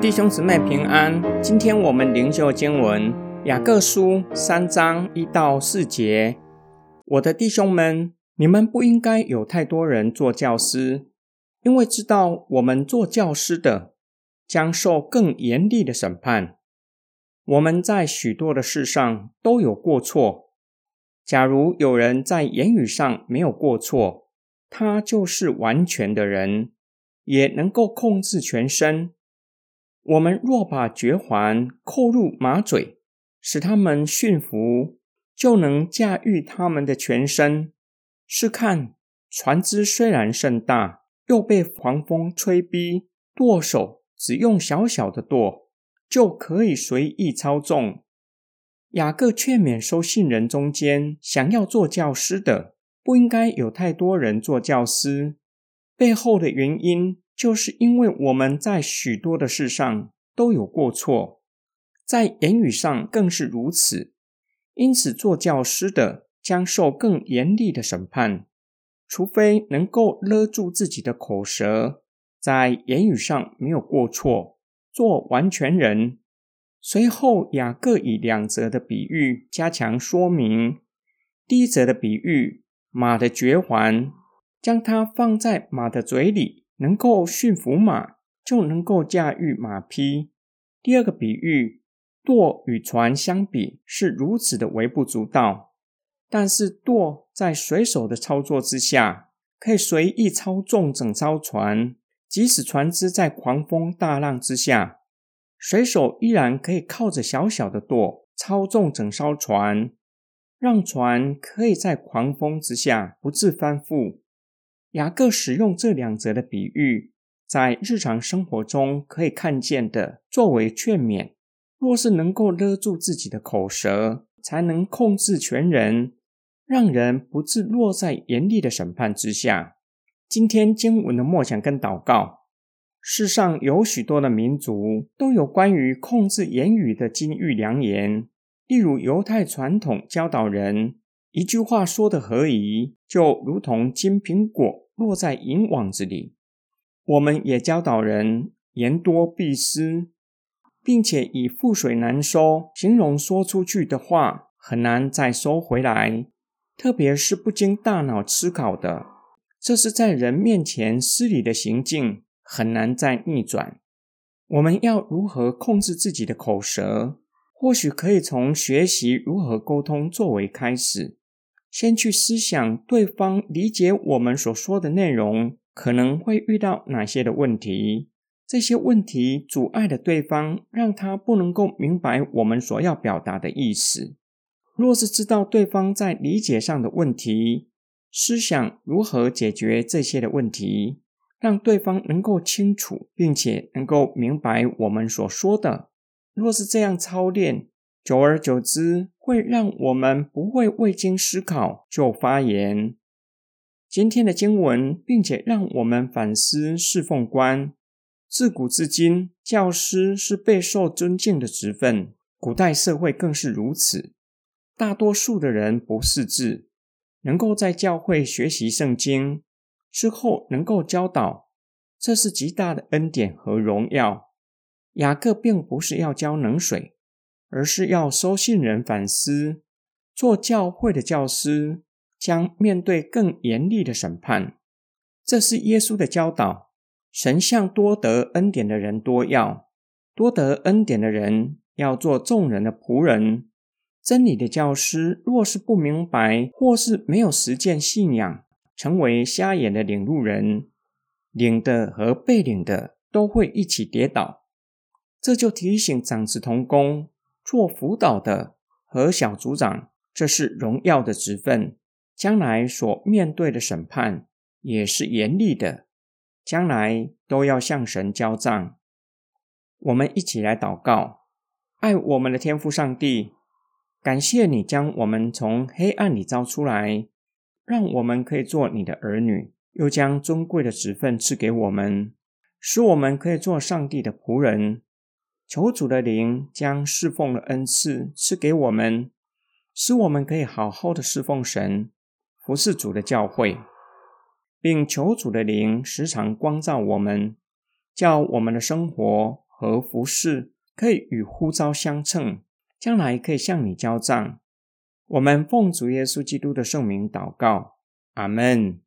弟兄姊妹平安，今天我们灵修经文雅各书三章一到四节。我的弟兄们，你们不应该有太多人做教师，因为知道我们做教师的将受更严厉的审判。我们在许多的事上都有过错。假如有人在言语上没有过错，他就是完全的人，也能够控制全身。我们若把绝环扣入马嘴，使他们驯服，就能驾驭他们的全身。试看船只虽然甚大，又被狂风吹逼，舵手只用小小的舵。就可以随意操纵。雅各劝勉收信人中间想要做教师的，不应该有太多人做教师。背后的原因，就是因为我们在许多的事上都有过错，在言语上更是如此。因此，做教师的将受更严厉的审判，除非能够勒住自己的口舌，在言语上没有过错。做完全人。随后，雅各以两则的比喻加强说明。第一则的比喻，马的绝环，将它放在马的嘴里，能够驯服马，就能够驾驭马匹。第二个比喻，舵与船相比是如此的微不足道，但是舵在水手的操作之下，可以随意操纵整艘船。即使船只在狂风大浪之下，水手依然可以靠着小小的舵操纵整艘船，让船可以在狂风之下不致翻覆。雅各使用这两则的比喻，在日常生活中可以看见的，作为劝勉。若是能够勒住自己的口舌，才能控制全人，让人不致落在严厉的审判之下。今天经文的默想跟祷告，世上有许多的民族都有关于控制言语的金玉良言。例如犹太传统教导人，一句话说的何宜，就如同金苹果落在银网子里。我们也教导人言多必失，并且以覆水难收形容说出去的话很难再收回来，特别是不经大脑思考的。这是在人面前失礼的行径，很难再逆转。我们要如何控制自己的口舌？或许可以从学习如何沟通作为开始，先去思想对方理解我们所说的内容可能会遇到哪些的问题。这些问题阻碍了对方，让他不能够明白我们所要表达的意思。若是知道对方在理解上的问题，思想如何解决这些的问题，让对方能够清楚，并且能够明白我们所说的。若是这样操练，久而久之，会让我们不会未经思考就发言。今天的经文，并且让我们反思侍奉观。自古至今，教师是备受尊敬的职分，古代社会更是如此。大多数的人不识字。能够在教会学习圣经之后，能够教导，这是极大的恩典和荣耀。雅各并不是要浇冷水，而是要收信人反思。做教会的教师将面对更严厉的审判，这是耶稣的教导。神向多得恩典的人多要，多得恩典的人要做众人的仆人。真理的教师若是不明白，或是没有实践信仰，成为瞎眼的领路人，领的和被领的都会一起跌倒。这就提醒长子同工做辅导的和小组长，这是荣耀的职分，将来所面对的审判也是严厉的，将来都要向神交账。我们一起来祷告，爱我们的天父上帝。感谢你将我们从黑暗里招出来，让我们可以做你的儿女，又将尊贵的职分赐给我们，使我们可以做上帝的仆人。求主的灵将侍奉的恩赐赐给我们，使我们可以好好的侍奉神，服侍主的教会，并求主的灵时常光照我们，叫我们的生活和服饰可以与呼召相称，将来可以向你交账。我们奉主耶稣基督的圣名祷告，阿门。